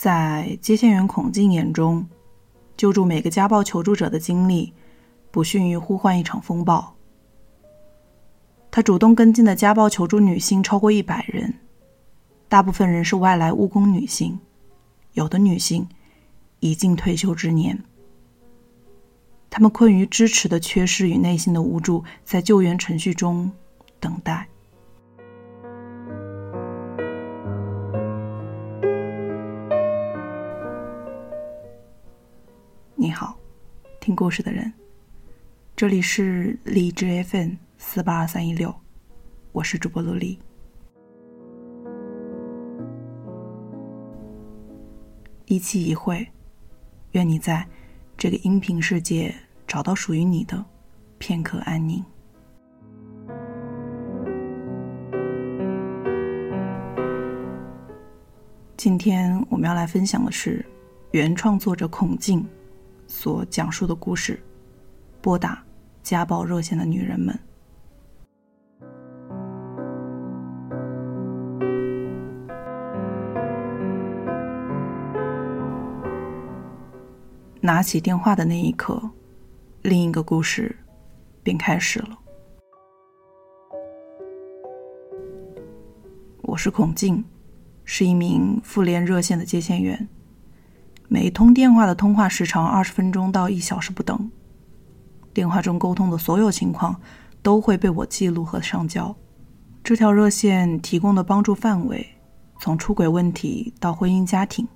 在接线员孔静眼中，救助每个家暴求助者的经历，不逊于呼唤一场风暴。他主动跟进的家暴求助女性超过一百人，大部分人是外来务工女性，有的女性已近退休之年。他们困于支持的缺失与内心的无助，在救援程序中等待。你好，听故事的人，这里是荔枝 FM 四八二三一六，我是主播陆离。一期一会，愿你在。这个音频世界，找到属于你的片刻安宁。今天我们要来分享的是原创作者孔静所讲述的故事：拨打家暴热线的女人们。拿起电话的那一刻，另一个故事便开始了。我是孔静，是一名妇联热线的接线员。每通电话的通话时长二十分钟到一小时不等，电话中沟通的所有情况都会被我记录和上交。这条热线提供的帮助范围，从出轨问题到婚姻家庭，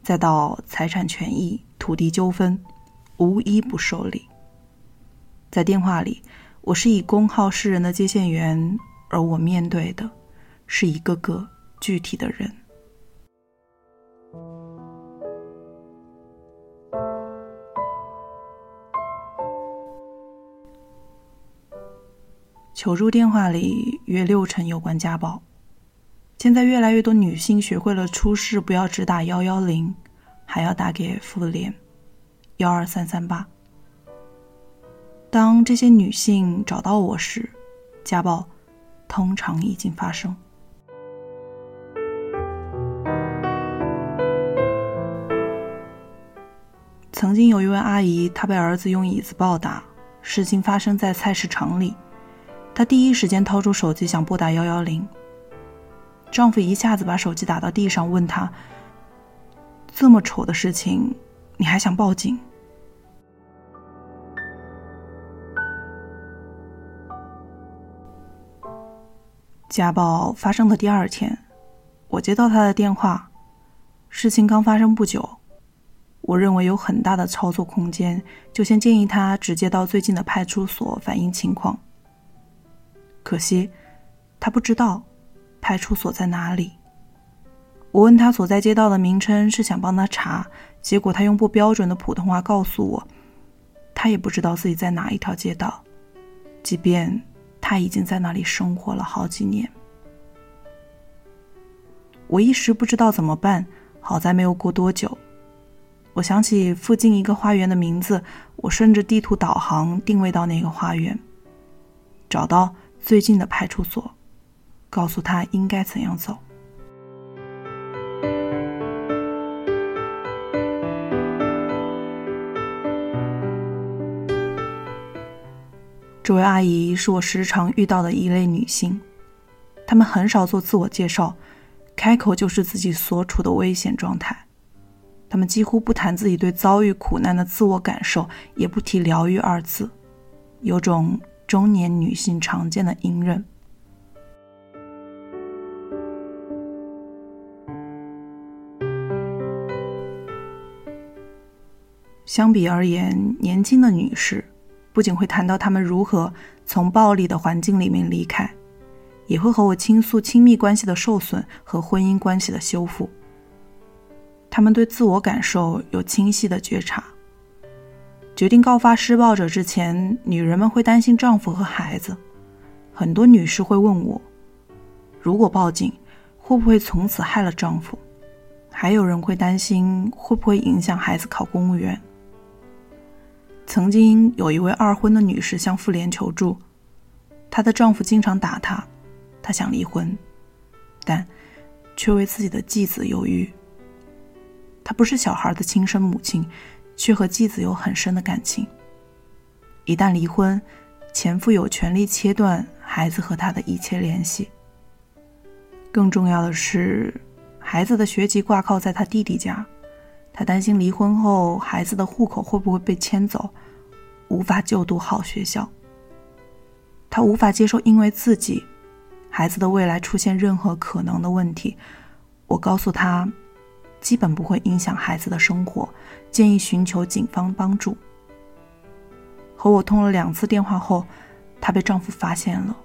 再到财产权益。土地纠纷，无一不受理。在电话里，我是以公号示人的接线员，而我面对的是一个个具体的人。求助电话里约六成有关家暴。现在越来越多女性学会了出事不要只打幺幺零。还要打给妇联幺二三三八。当这些女性找到我时，家暴通常已经发生。曾经有一位阿姨，她被儿子用椅子暴打，事情发生在菜市场里。她第一时间掏出手机想拨打幺幺零，丈夫一下子把手机打到地上，问她。这么丑的事情，你还想报警？家暴发生的第二天，我接到他的电话，事情刚发生不久，我认为有很大的操作空间，就先建议他直接到最近的派出所反映情况。可惜，他不知道派出所在哪里。我问他所在街道的名称，是想帮他查，结果他用不标准的普通话告诉我，他也不知道自己在哪一条街道，即便他已经在那里生活了好几年。我一时不知道怎么办，好在没有过多久，我想起附近一个花园的名字，我顺着地图导航定位到那个花园，找到最近的派出所，告诉他应该怎样走。这位阿姨是我时常遇到的一类女性，她们很少做自我介绍，开口就是自己所处的危险状态。她们几乎不谈自己对遭遇苦难的自我感受，也不提疗愈二字，有种中年女性常见的隐忍。相比而言，年轻的女士。不仅会谈到他们如何从暴力的环境里面离开，也会和我倾诉亲密关系的受损和婚姻关系的修复。他们对自我感受有清晰的觉察。决定告发施暴者之前，女人们会担心丈夫和孩子。很多女士会问我，如果报警，会不会从此害了丈夫？还有人会担心会不会影响孩子考公务员。曾经有一位二婚的女士向妇联求助，她的丈夫经常打她，她想离婚，但却为自己的继子犹豫。她不是小孩的亲生母亲，却和继子有很深的感情。一旦离婚，前夫有权利切断孩子和他的一切联系。更重要的是，孩子的学籍挂靠在他弟弟家，他担心离婚后孩子的户口会不会被迁走，无法就读好学校。他无法接受因为自己孩子的未来出现任何可能的问题。我告诉他，基本不会影响孩子的生活，建议寻求警方帮助。和我通了两次电话后，她被丈夫发现了。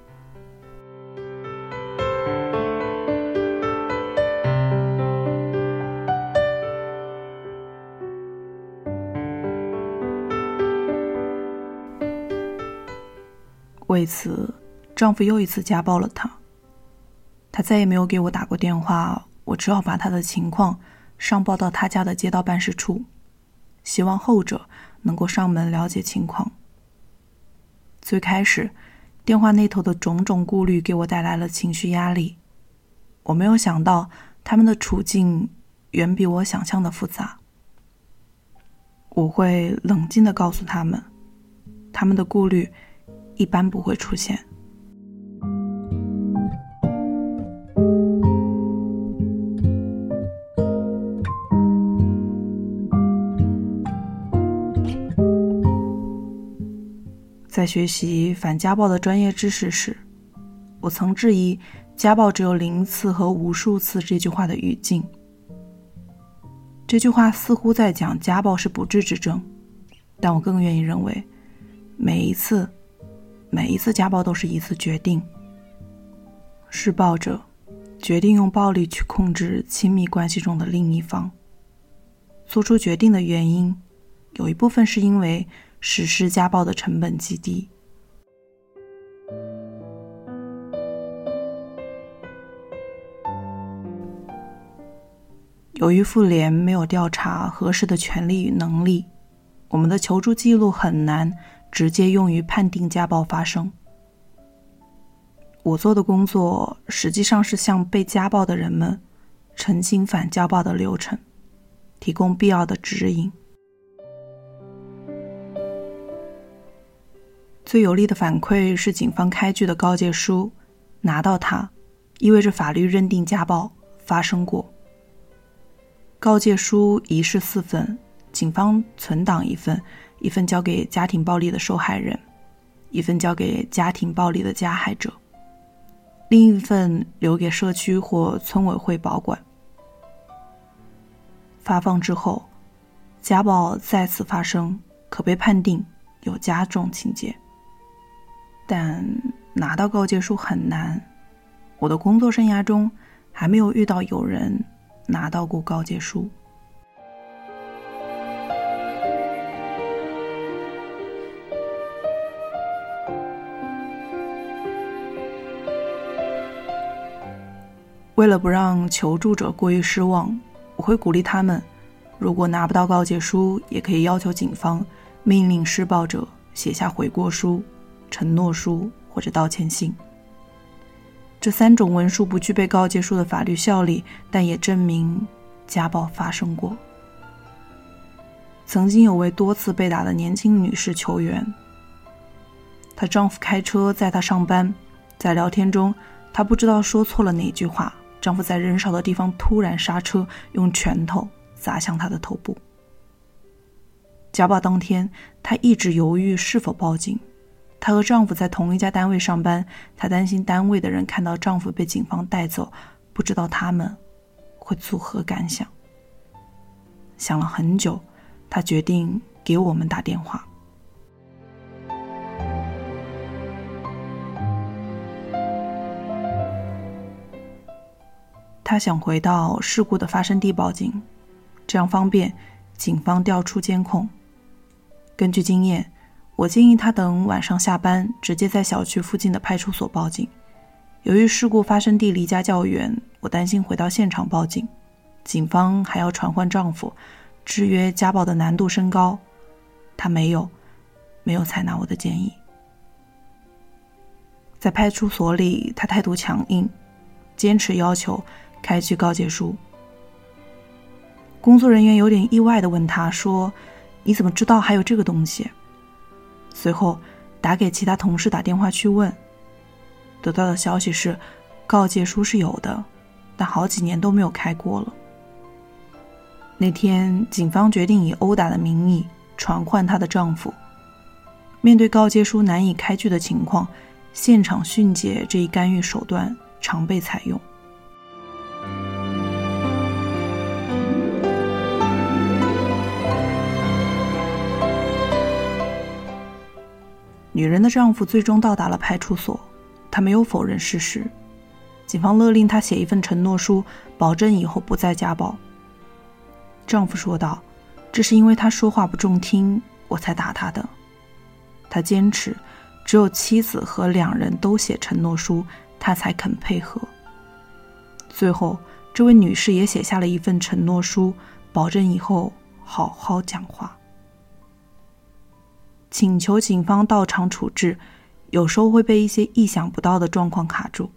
为此，丈夫又一次家暴了她。她再也没有给我打过电话，我只好把她的情况上报到他家的街道办事处，希望后者能够上门了解情况。最开始，电话那头的种种顾虑给我带来了情绪压力。我没有想到他们的处境远比我想象的复杂。我会冷静的告诉他们，他们的顾虑。一般不会出现。在学习反家暴的专业知识时，我曾质疑“家暴只有零次和无数次”这句话的语境。这句话似乎在讲家暴是不治之症，但我更愿意认为，每一次。每一次家暴都是一次决定，施暴者决定用暴力去控制亲密关系中的另一方。做出决定的原因，有一部分是因为实施家暴的成本极低。由于妇联没有调查合适的权利与能力，我们的求助记录很难。直接用于判定家暴发生。我做的工作实际上是向被家暴的人们澄清反家暴的流程，提供必要的指引。最有力的反馈是警方开具的告诫书，拿到它意味着法律认定家暴发生过。告诫书一式四份，警方存档一份。一份交给家庭暴力的受害人，一份交给家庭暴力的加害者，另一份留给社区或村委会保管。发放之后，家暴再次发生，可被判定有加重情节。但拿到告诫书很难，我的工作生涯中还没有遇到有人拿到过告诫书。为了不让求助者过于失望，我会鼓励他们：如果拿不到告诫书，也可以要求警方命令施暴者写下悔过书、承诺书或者道歉信。这三种文书不具备告诫书的法律效力，但也证明家暴发生过。曾经有位多次被打的年轻女士求援，她丈夫开车载她上班，在聊天中，她不知道说错了哪句话。丈夫在人少的地方突然刹车，用拳头砸向她的头部。家暴当天，她一直犹豫是否报警。她和丈夫在同一家单位上班，她担心单位的人看到丈夫被警方带走，不知道他们会作何感想。想了很久，她决定给我们打电话。他想回到事故的发生地报警，这样方便警方调出监控。根据经验，我建议他等晚上下班，直接在小区附近的派出所报警。由于事故发生地离家较远，我担心回到现场报警，警方还要传唤丈夫，制约家暴的难度升高。他没有，没有采纳我的建议。在派出所里，他态度强硬，坚持要求。开具告诫书。工作人员有点意外的问他说：“你怎么知道还有这个东西？”随后打给其他同事打电话去问，得到的消息是，告诫书是有的，但好几年都没有开过了。那天，警方决定以殴打的名义传唤她的丈夫。面对告诫书难以开具的情况，现场训诫这一干预手段常被采用。女人的丈夫最终到达了派出所，他没有否认事实。警方勒令他写一份承诺书，保证以后不再家暴。丈夫说道：“这是因为他说话不中听，我才打他的。”他坚持，只有妻子和两人都写承诺书，他才肯配合。最后，这位女士也写下了一份承诺书，保证以后好好讲话。请求警方到场处置，有时候会被一些意想不到的状况卡住。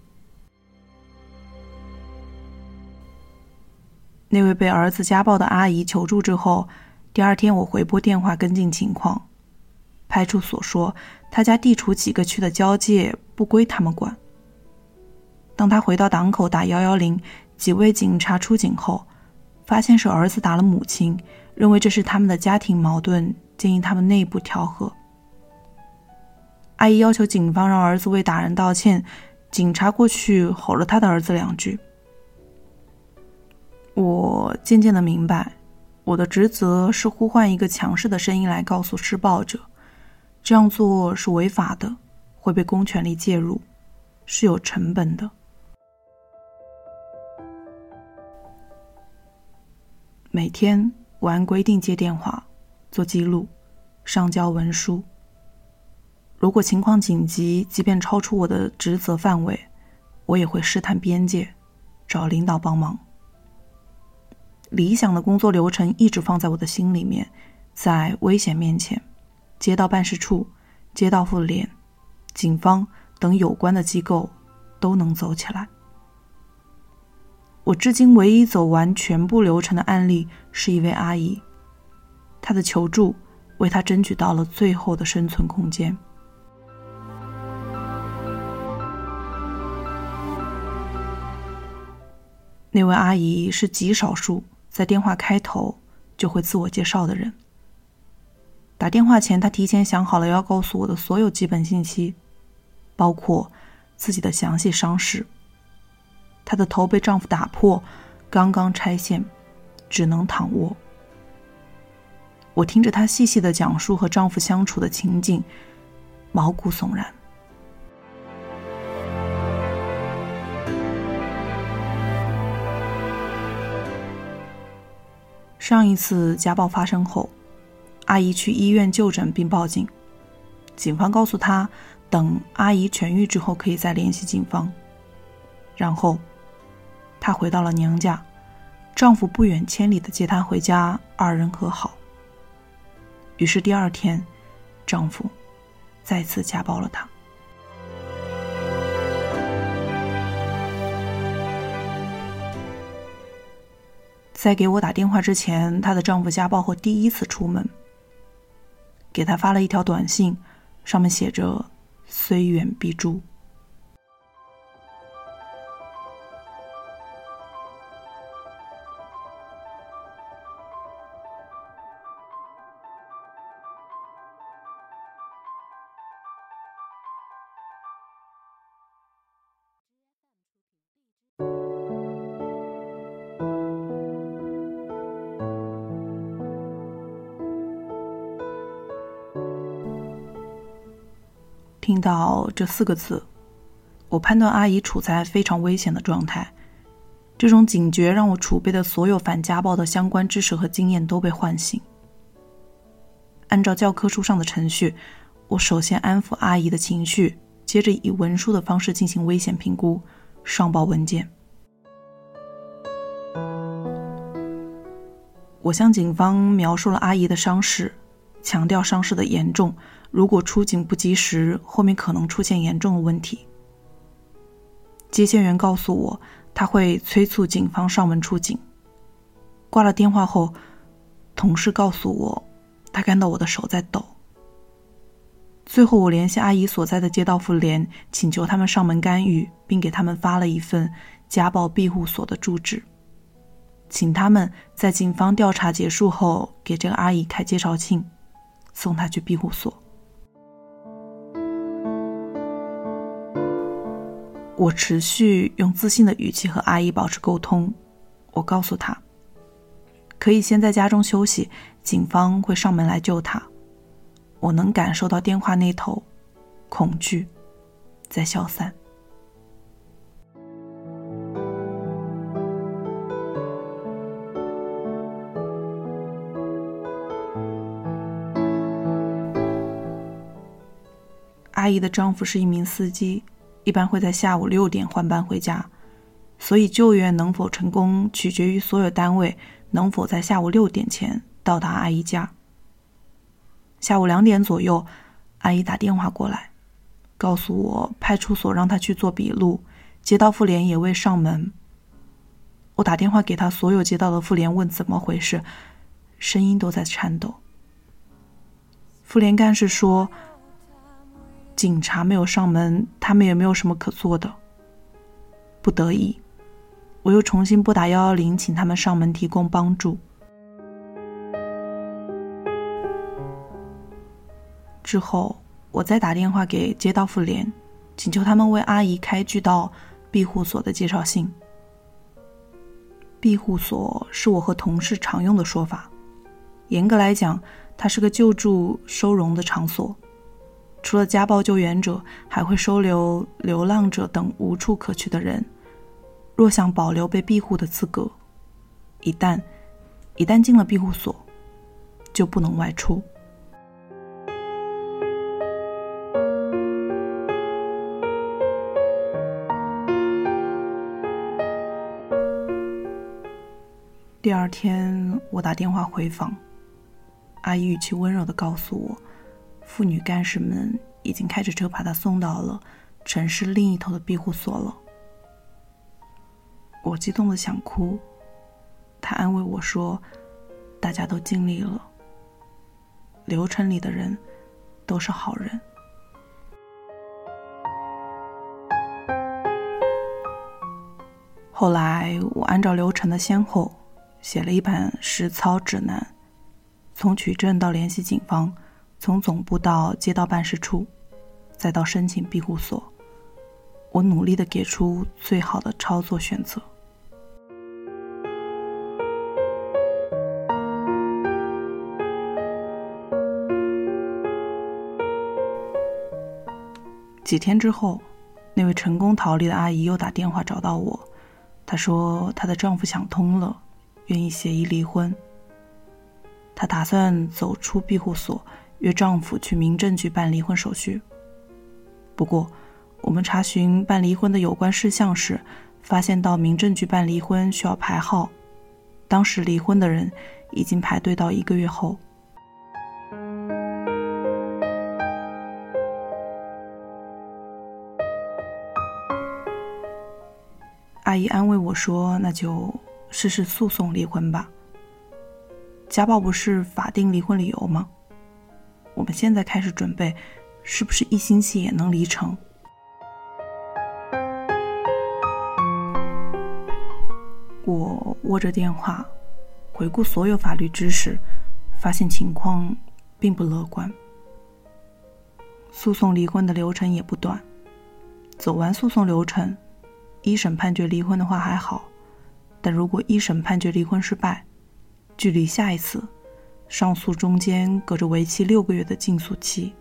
那位被儿子家暴的阿姨求助之后，第二天我回拨电话跟进情况。派出所说，他家地处几个区的交界，不归他们管。当他回到档口打幺幺零，几位警察出警后，发现是儿子打了母亲，认为这是他们的家庭矛盾。建议他们内部调和。阿姨要求警方让儿子为打人道歉，警察过去吼了他的儿子两句。我渐渐的明白，我的职责是呼唤一个强势的声音来告诉施暴者，这样做是违法的，会被公权力介入，是有成本的。每天我按规定接电话。做记录，上交文书。如果情况紧急，即便超出我的职责范围，我也会试探边界，找领导帮忙。理想的工作流程一直放在我的心里面，在危险面前，街道办事处、街道妇联、警方等有关的机构都能走起来。我至今唯一走完全部流程的案例，是一位阿姨。他的求助为他争取到了最后的生存空间。那位阿姨是极少数在电话开头就会自我介绍的人。打电话前，她提前想好了要告诉我的所有基本信息，包括自己的详细伤势。她的头被丈夫打破，刚刚拆线，只能躺卧。我听着她细细的讲述和丈夫相处的情景，毛骨悚然。上一次家暴发生后，阿姨去医院就诊并报警，警方告诉她，等阿姨痊愈之后可以再联系警方。然后，她回到了娘家，丈夫不远千里的接她回家，二人和好。于是第二天，丈夫再次家暴了她。在给我打电话之前，她的丈夫家暴后第一次出门，给她发了一条短信，上面写着“虽远必诛”。听到这四个字，我判断阿姨处在非常危险的状态。这种警觉让我储备的所有反家暴的相关知识和经验都被唤醒。按照教科书上的程序，我首先安抚阿姨的情绪，接着以文书的方式进行危险评估，上报文件。我向警方描述了阿姨的伤势，强调伤势的严重。如果出警不及时，后面可能出现严重的问题。接线员告诉我，他会催促警方上门出警。挂了电话后，同事告诉我，他看到我的手在抖。最后，我联系阿姨所在的街道妇联，请求他们上门干预，并给他们发了一份家暴庇护所的住址，请他们在警方调查结束后给这个阿姨开介绍信，送他去庇护所。我持续用自信的语气和阿姨保持沟通，我告诉她，可以先在家中休息，警方会上门来救她。我能感受到电话那头恐惧在消散。阿姨的丈夫是一名司机，一般会在下午六点换班回家，所以救援能否成功取决于所有单位能否在下午六点前到达阿姨家。下午两点左右，阿姨打电话过来，告诉我派出所让她去做笔录，街道妇联也未上门。我打电话给她所有街道的妇联问怎么回事，声音都在颤抖。妇联干事说：“警察没有上门，他们也没有什么可做的。”不得已，我又重新拨打幺幺零，请他们上门提供帮助。之后，我再打电话给街道妇联，请求他们为阿姨开具到庇护所的介绍信。庇护所是我和同事常用的说法，严格来讲，它是个救助收容的场所。除了家暴救援者，还会收留流浪者等无处可去的人。若想保留被庇护的资格，一旦一旦进了庇护所，就不能外出。第二天，我打电话回访，阿姨语气温柔的告诉我，妇女干事们已经开着车把她送到了城市另一头的庇护所了。我激动的想哭，她安慰我说：“大家都尽力了，流程里的人都是好人。”后来，我按照流程的先后。写了一版实操指南，从取证到联系警方，从总部到街道办事处，再到申请庇护所，我努力的给出最好的操作选择。几天之后，那位成功逃离的阿姨又打电话找到我，她说她的丈夫想通了。愿意协议离婚。她打算走出庇护所，约丈夫去民政局办离婚手续。不过，我们查询办离婚的有关事项时，发现到民政局办离婚需要排号，当时离婚的人已经排队到一个月后。阿姨安慰我说：“那就……”试试诉讼离婚吧。家暴不是法定离婚理由吗？我们现在开始准备，是不是一星期也能离成？我握着电话，回顾所有法律知识，发现情况并不乐观。诉讼离婚的流程也不短，走完诉讼流程，一审判决离婚的话还好。但如果一审判决离婚失败，距离下一次上诉中间隔着为期六个月的禁诉期。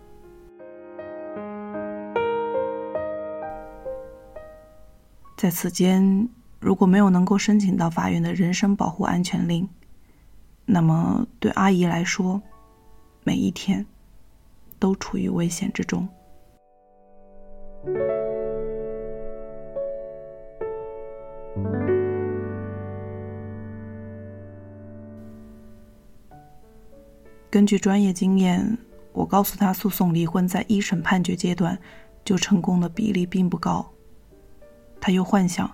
在此间，如果没有能够申请到法院的人身保护安全令，那么对阿姨来说，每一天都处于危险之中。根据专业经验，我告诉他，诉讼离婚在一审判决阶段就成功的比例并不高。他又幻想，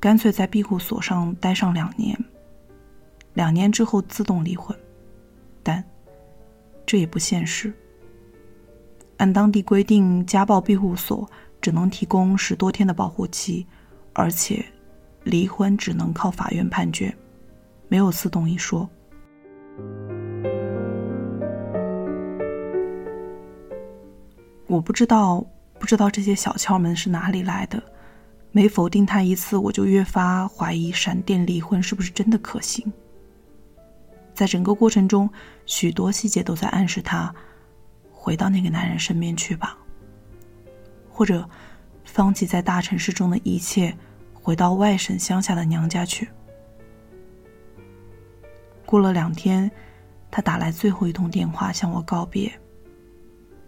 干脆在庇护所上待上两年，两年之后自动离婚，但这也不现实。按当地规定，家暴庇护所只能提供十多天的保护期，而且离婚只能靠法院判决，没有自动一说。我不知道，不知道这些小窍门是哪里来的。每否定他一次，我就越发怀疑闪电离婚是不是真的可行。在整个过程中，许多细节都在暗示他回到那个男人身边去吧，或者放弃在大城市中的一切，回到外省乡下的娘家去。过了两天，他打来最后一通电话向我告别。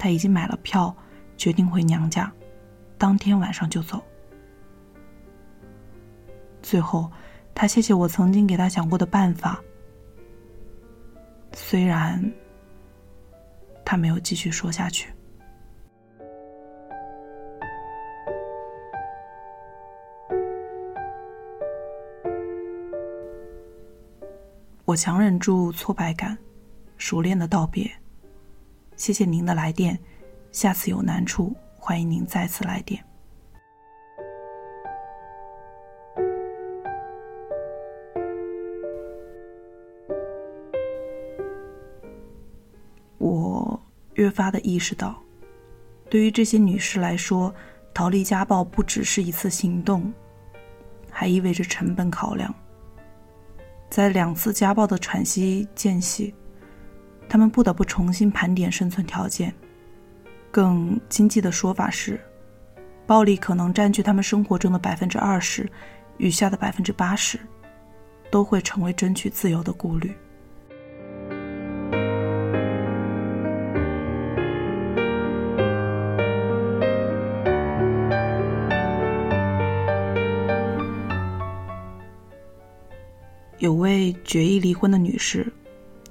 他已经买了票，决定回娘家，当天晚上就走。最后，他谢谢我曾经给他想过的办法，虽然他没有继续说下去。我强忍住挫败感，熟练的道别。谢谢您的来电，下次有难处，欢迎您再次来电。我越发的意识到，对于这些女士来说，逃离家暴不只是一次行动，还意味着成本考量。在两次家暴的喘息间隙。他们不得不重新盘点生存条件。更经济的说法是，暴力可能占据他们生活中的百分之二十，余下的百分之八十，都会成为争取自由的顾虑。有位决意离婚的女士。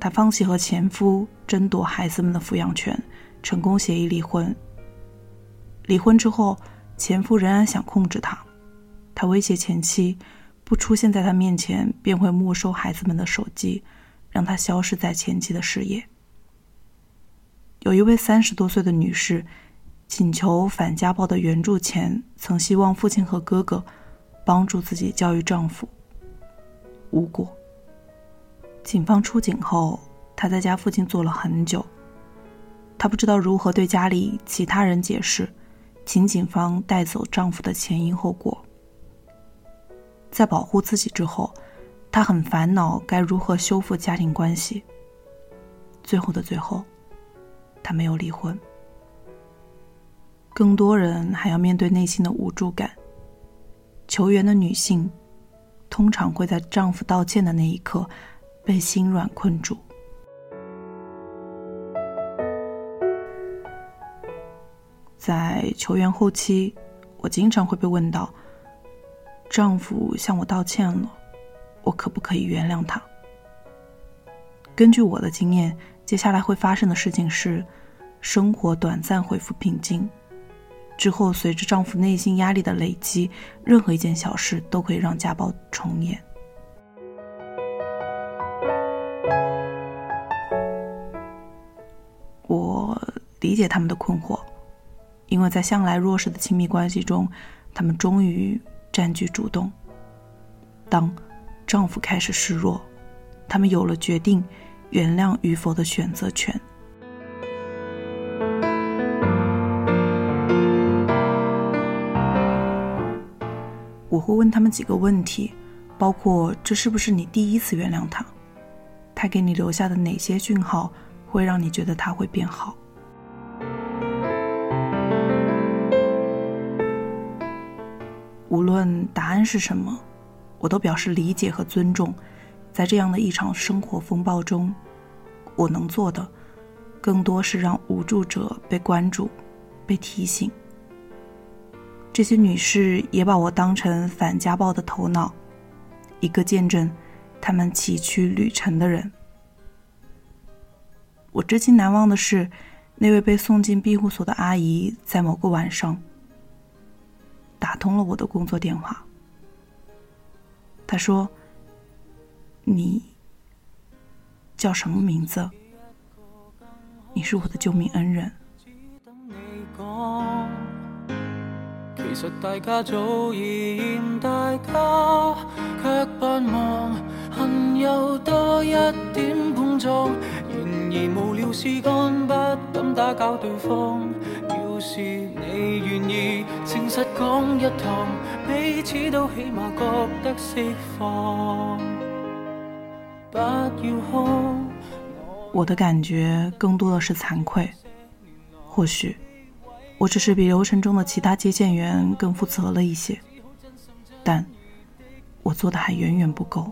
她放弃和前夫争夺孩子们的抚养权，成功协议离婚。离婚之后，前夫仍然想控制她，他威胁前妻，不出现在他面前便会没收孩子们的手机，让他消失在前妻的视野。有一位三十多岁的女士，请求反家暴的援助前，曾希望父亲和哥哥帮助自己教育丈夫，无果。警方出警后，她在家附近坐了很久。她不知道如何对家里其他人解释，请警方带走丈夫的前因后果。在保护自己之后，她很烦恼该如何修复家庭关系。最后的最后，她没有离婚。更多人还要面对内心的无助感。求援的女性，通常会在丈夫道歉的那一刻。被心软困住。在求援后期，我经常会被问到：“丈夫向我道歉了，我可不可以原谅他？”根据我的经验，接下来会发生的事情是，生活短暂恢复平静，之后随着丈夫内心压力的累积，任何一件小事都可以让家暴重演。理解他们的困惑，因为在向来弱势的亲密关系中，他们终于占据主动。当丈夫开始示弱，他们有了决定原谅与否的选择权。我会问他们几个问题，包括这是不是你第一次原谅他？他给你留下的哪些讯号会让你觉得他会变好？无论答案是什么，我都表示理解和尊重。在这样的一场生活风暴中，我能做的，更多是让无助者被关注、被提醒。这些女士也把我当成反家暴的头脑，一个见证他们崎岖旅程的人。我至今难忘的是，那位被送进庇护所的阿姨在某个晚上。打通了我的工作电话。他说：“你叫什么名字？你是我的救命恩人。其实大家早已嫌大家，却扮望恨有多一点碰撞。然而无聊事干，不敢打搅对方。是你愿意诚实讲一趟，彼此都起码觉得释放。不要哭。我的感觉更多的是惭愧，或许。我只是比流程中的其他接线员更负责了一些，但我做的还远远不够。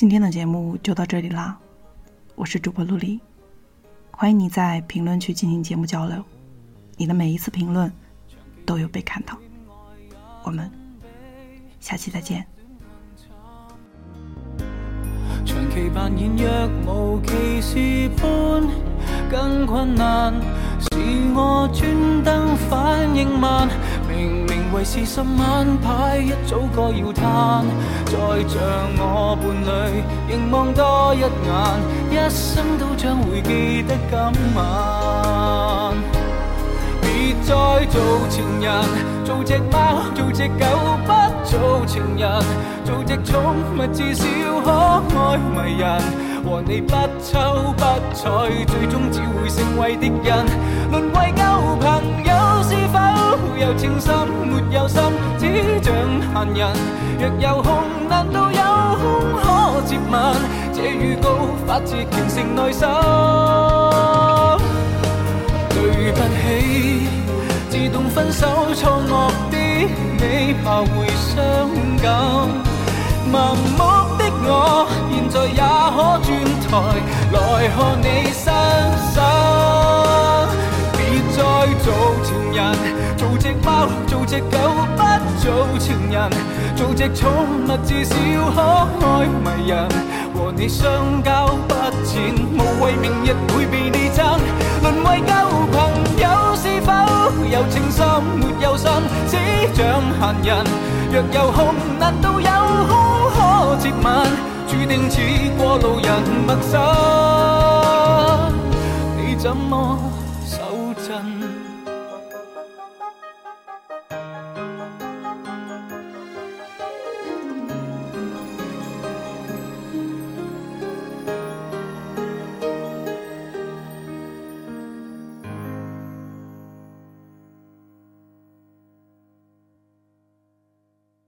今天的节目就到这里啦，我是主播陆离，欢迎你在评论区进行节目交流，你的每一次评论都有被看到。我们下期再见。明为是十晚牌，一早该要摊。再像我伴侣，凝望多一眼，一生都将会记得今晚。别再做情人，做只猫，做只狗，不做情人，做只宠物，至少可爱迷人。和你不瞅不睬，最终只会成为敌人。沦为旧朋友，是否有情深没有心，只像闲人。若有空，难道有空可接吻？这预告发自虔诚内心。对不起，自动分手错愕的你，怕会伤感。盲目的我，现在也可转台来看你伤心。别再做情人，做只猫，做只狗，不做情人，做只宠物，至少可爱迷人。和你相交不浅，无谓明日会被你争。沦为旧朋友，是否有情深没有心，只像闲人。若有空，难道有空？可接吻，注定似过路人陌生，你怎么？